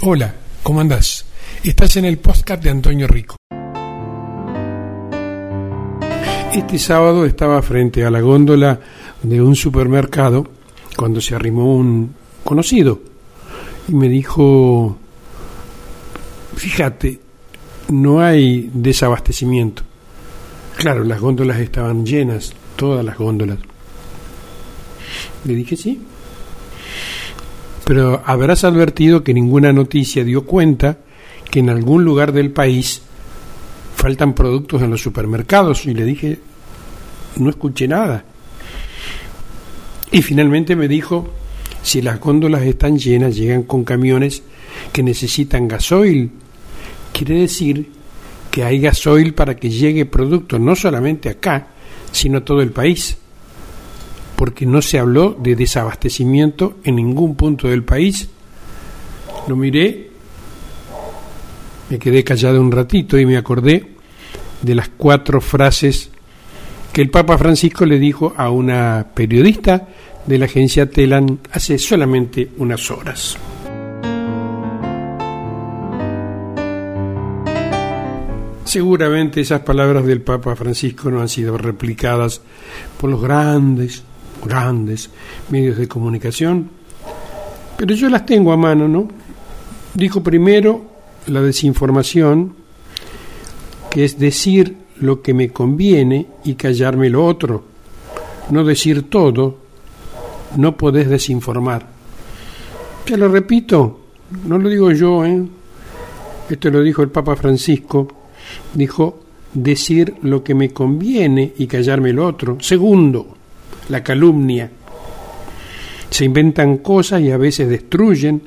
Hola, ¿cómo andás? Estás en el podcast de Antonio Rico. Este sábado estaba frente a la góndola de un supermercado cuando se arrimó un conocido y me dijo, fíjate, no hay desabastecimiento. Claro, las góndolas estaban llenas, todas las góndolas. Le dije sí, pero habrás advertido que ninguna noticia dio cuenta que en algún lugar del país faltan productos en los supermercados y le dije, no escuché nada. Y finalmente me dijo, si las góndolas están llenas, llegan con camiones que necesitan gasoil. Quiere decir que hay gasoil para que llegue producto no solamente acá, sino a todo el país porque no se habló de desabastecimiento en ningún punto del país. Lo miré, me quedé callado un ratito y me acordé de las cuatro frases que el Papa Francisco le dijo a una periodista de la agencia Telan hace solamente unas horas. Seguramente esas palabras del Papa Francisco no han sido replicadas por los grandes grandes medios de comunicación, pero yo las tengo a mano, ¿no? Dijo primero la desinformación, que es decir lo que me conviene y callarme lo otro, no decir todo, no podés desinformar. Ya lo repito, no lo digo yo, ¿eh? Esto lo dijo el Papa Francisco, dijo decir lo que me conviene y callarme lo otro. Segundo, la calumnia. Se inventan cosas y a veces destruyen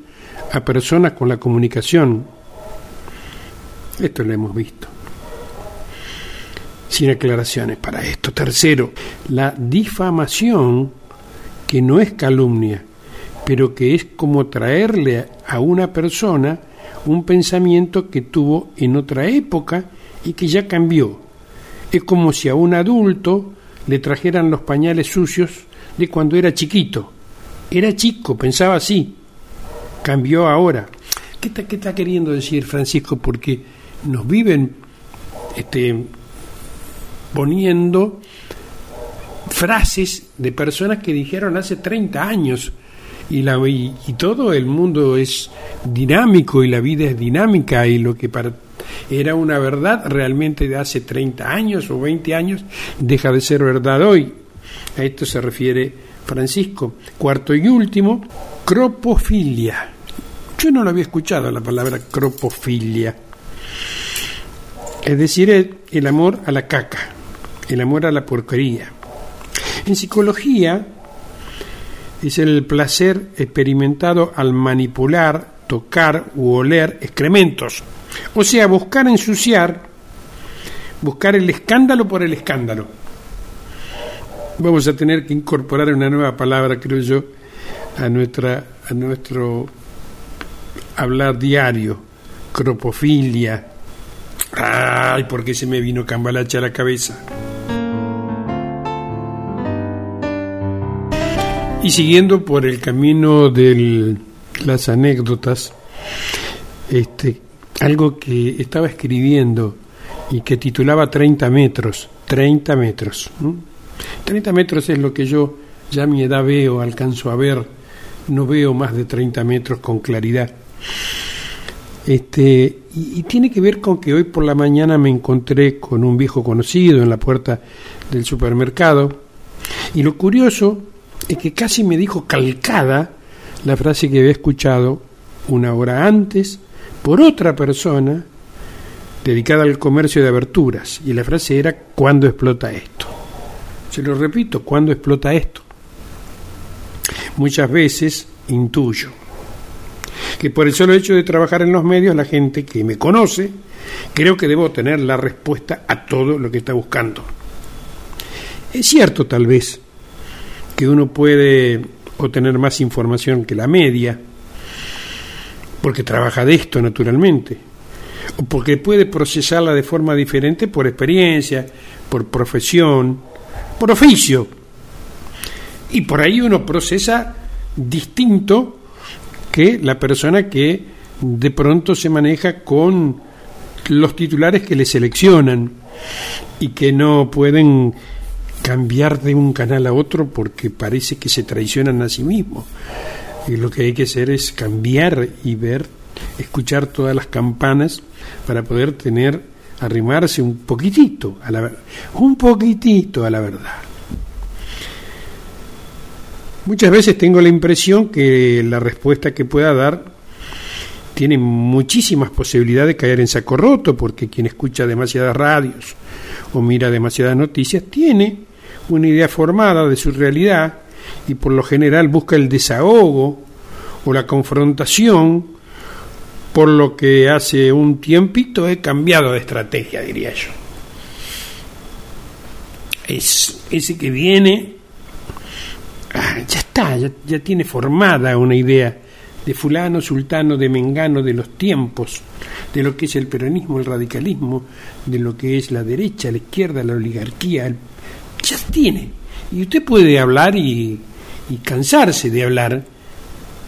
a personas con la comunicación. Esto lo hemos visto. Sin aclaraciones para esto. Tercero, la difamación, que no es calumnia, pero que es como traerle a una persona un pensamiento que tuvo en otra época y que ya cambió. Es como si a un adulto le trajeran los pañales sucios de cuando era chiquito. Era chico, pensaba así. Cambió ahora. ¿Qué está, qué está queriendo decir Francisco? Porque nos viven este, poniendo frases de personas que dijeron hace 30 años y, la, y, y, todo el mundo es dinámico y la vida es dinámica y lo que para era una verdad realmente de hace 30 años o 20 años, deja de ser verdad hoy. A esto se refiere Francisco. Cuarto y último, cropofilia. Yo no lo había escuchado la palabra cropofilia. Es decir, el amor a la caca, el amor a la porquería. En psicología es el placer experimentado al manipular, tocar u oler excrementos. O sea, buscar ensuciar, buscar el escándalo por el escándalo. Vamos a tener que incorporar una nueva palabra, creo yo, a, nuestra, a nuestro hablar diario. Cropofilia. Ay, ¿por qué se me vino cambalacha a la cabeza? Y siguiendo por el camino de las anécdotas, este, algo que estaba escribiendo y que titulaba 30 metros, 30 metros. 30 metros es lo que yo ya a mi edad veo, alcanzo a ver, no veo más de 30 metros con claridad. Este, y, y, tiene que ver con que hoy por la mañana me encontré con un viejo conocido en la puerta del supermercado y lo curioso es que casi me dijo calcada la frase que había escuchado una hora antes por otra persona dedicada al comercio de aberturas y la frase era ¿cuándo explota esto? Se lo repito, ¿cuándo explota esto? Muchas veces intuyo que por el solo hecho de trabajar en los medios la gente que me conoce creo que debo tener la respuesta a todo lo que está buscando. Es cierto tal vez que uno puede obtener más información que la media, porque trabaja de esto naturalmente, o porque puede procesarla de forma diferente por experiencia, por profesión, por oficio. Y por ahí uno procesa distinto que la persona que de pronto se maneja con los titulares que le seleccionan y que no pueden cambiar de un canal a otro porque parece que se traicionan a sí mismos. Y lo que hay que hacer es cambiar y ver, escuchar todas las campanas para poder tener, arrimarse un poquitito a la un poquitito a la verdad. Muchas veces tengo la impresión que la respuesta que pueda dar tiene muchísimas posibilidades de caer en saco roto, porque quien escucha demasiadas radios o mira demasiadas noticias tiene una idea formada de su realidad y por lo general busca el desahogo o la confrontación, por lo que hace un tiempito he cambiado de estrategia, diría yo. Es ese que viene, ah, ya está, ya, ya tiene formada una idea de fulano, sultano, de mengano, de los tiempos, de lo que es el peronismo, el radicalismo, de lo que es la derecha, la izquierda, la oligarquía, el ya tiene. Y usted puede hablar y, cansarse de hablar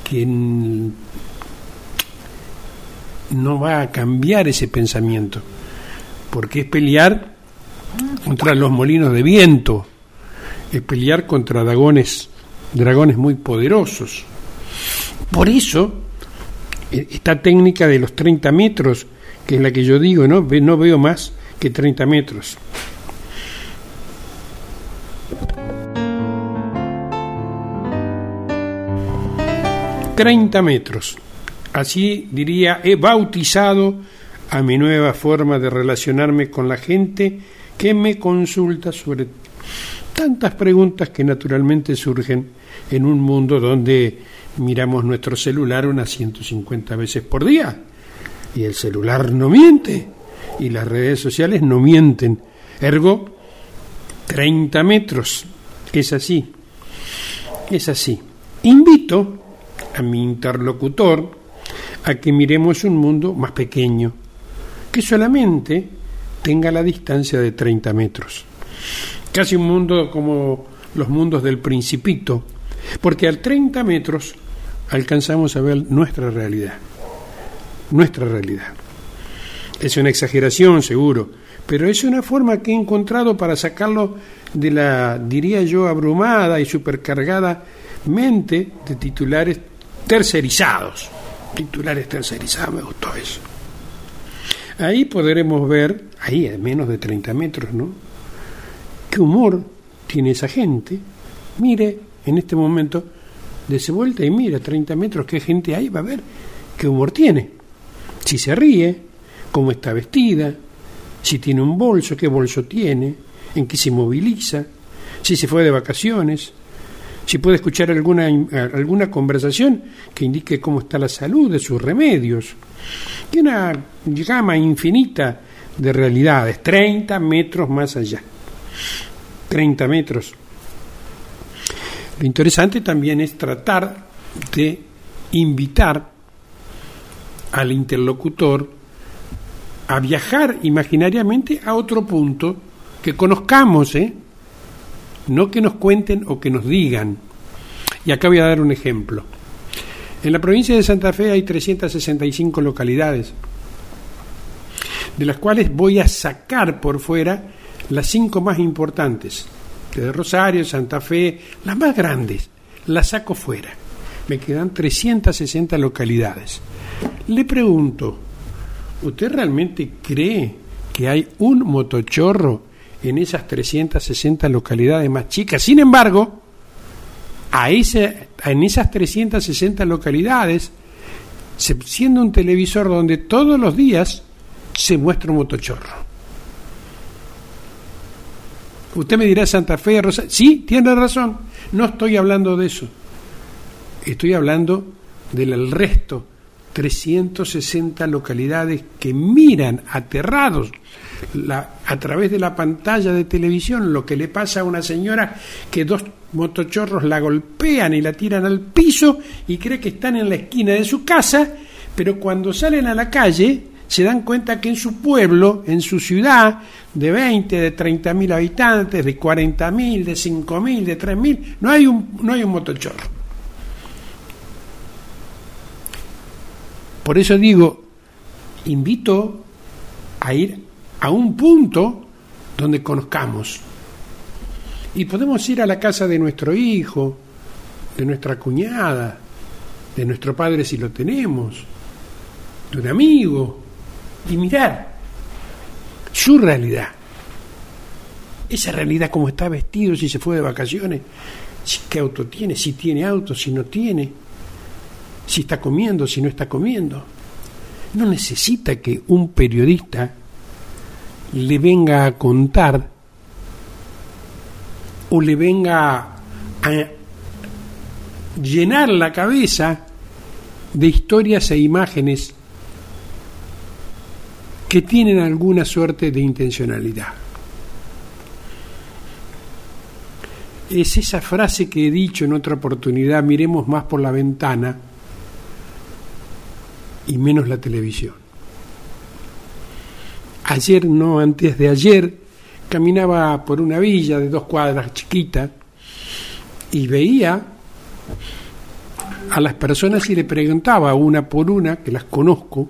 que no va a cambiar ese pensamiento, porque es pelear contra los molinos de viento, es pelear contra dragones, dragones muy poderosos. Por eso, e, esta técnica de los 30 metros, que es la que yo digo, no, no veo más que 30 metros. 30 metros. Así diría, he bautizado a mi nueva forma de relacionarme con la gente que me consulta sobre tantas preguntas que naturalmente surgen en un mundo donde miramos nuestro celular unas 150 veces por día. Y el celular no miente, y las redes sociales no mienten. Ergo, 30 metros. Es así. Es así. Invito a mi interlocutor a que miremos un mundo más pequeño, que solamente tenga la distancia de 30 metros. Casi un mundo como los mundos del principito, porque a 30 metros alcanzamos a ver nuestra realidad, nuestra realidad. Es una exageración, seguro, pero es una forma que he encontrado para sacarlo de la, diría yo, abrumada y supercargada mente de titulares tercerizados, titulares tercerizados, me gustó eso. Ahí podremos ver, ahí a menos de 30 metros, ¿no? ¿Qué humor tiene esa gente? Mire, en este momento, dese vuelta y mira, 30 metros, qué gente hay, va a ver qué humor tiene. Si se ríe, cómo está vestida, si tiene un bolso, qué bolso tiene, en qué se moviliza, si se fue de vacaciones, si puede escuchar alguna, alguna conversación que indique cómo está la salud de sus remedios. Y una gama infinita de realidades, 30 metros más allá. 30 metros. Lo interesante también es tratar de invitar al interlocutor a viajar imaginariamente a otro punto que conozcamos, ¿eh? No que nos cuenten o que nos digan. Y acá voy a dar un ejemplo. En la provincia de Santa Fe hay 365 localidades, de las cuales voy a sacar por fuera las cinco más importantes. De Rosario, Santa Fe, las más grandes, las saco fuera. Me quedan 360 localidades. Le pregunto, ¿usted realmente cree que hay un motochorro en esas 360 localidades más chicas. Sin embargo, a ese, en esas 360 localidades, siendo un televisor donde todos los días se muestra un motochorro. Usted me dirá Santa Fe, Rosa. Sí, tiene razón. No estoy hablando de eso. Estoy hablando del resto 360 localidades que miran aterrados a través de la pantalla de televisión lo que le pasa a una señora que dos motochorros la golpean y la tiran al piso y cree que están en la esquina de su casa, pero cuando salen a la calle se dan cuenta que en su pueblo, en su ciudad, de 20, de 30 mil habitantes, de 40 mil, de 5 mil, de 3 mil, no hay un, no hay un motochorro. Por eso digo, invito a ir a un punto donde conozcamos. Y podemos ir a la casa de nuestro hijo, de nuestra cuñada, de nuestro padre si lo tenemos, de un amigo, y mirar su realidad. Esa realidad, como está vestido, si se fue de vacaciones, si, qué auto tiene, si tiene auto, si no tiene, si está comiendo, si no está comiendo. No necesita que un periodista le venga a contar o le venga a llenar la cabeza de historias e imágenes que tienen alguna suerte de intencionalidad. Es esa frase que he dicho en otra oportunidad, miremos más por la ventana y menos la televisión. Ayer, no antes de ayer, caminaba por una villa de dos cuadras chiquita y veía a las personas y le preguntaba una por una, que las conozco,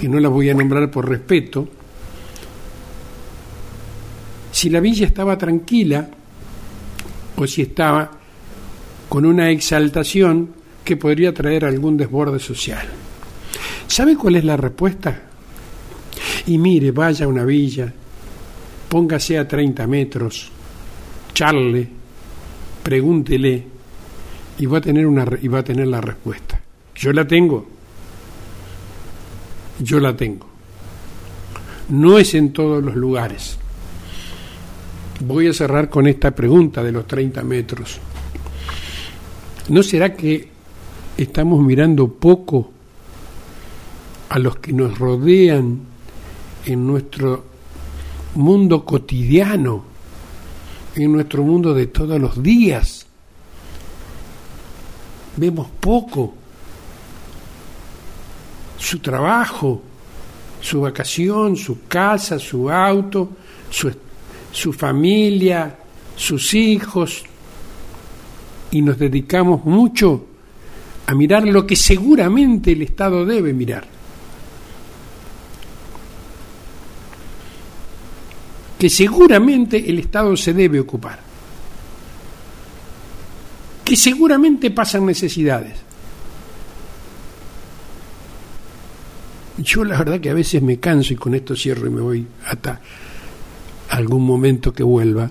que no las voy a nombrar por respeto, si la villa estaba tranquila o si estaba con una exaltación que podría traer algún desborde social. ¿Sabe cuál es la respuesta? Y mire, vaya a una villa, póngase a 30 metros, charle, pregúntele y va a tener una y va a tener la respuesta. Yo la tengo. Yo la tengo. No es en todos los lugares. Voy a cerrar con esta pregunta de los 30 metros. ¿No será que estamos mirando poco a los que nos rodean en nuestro mundo cotidiano, en nuestro mundo de todos los días? Vemos poco su trabajo, su vacación, su casa, su auto, su, su familia, sus hijos, y nos dedicamos mucho a mirar lo que seguramente el Estado debe mirar. Que seguramente el Estado se debe ocupar. Que seguramente pasan necesidades. Yo la verdad que a veces me canso y con esto cierro y me voy hasta algún momento que vuelva.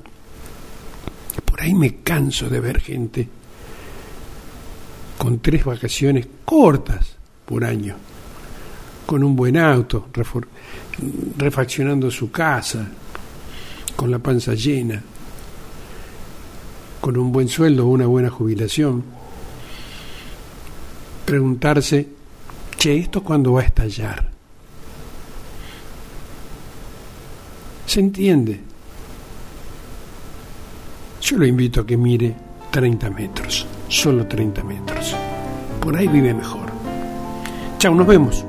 Por ahí me canso de ver gente con tres vacaciones cortas por año, con un buen auto, refaccionando su casa, con la panza llena, con un buen sueldo o una buena jubilación, preguntarse, che, ¿esto cuándo va a estallar? ¿Se entiende? Yo lo invito a que mire 30 metros, solo 30 metros. Por ahí vive mejor. Chao, nos vemos.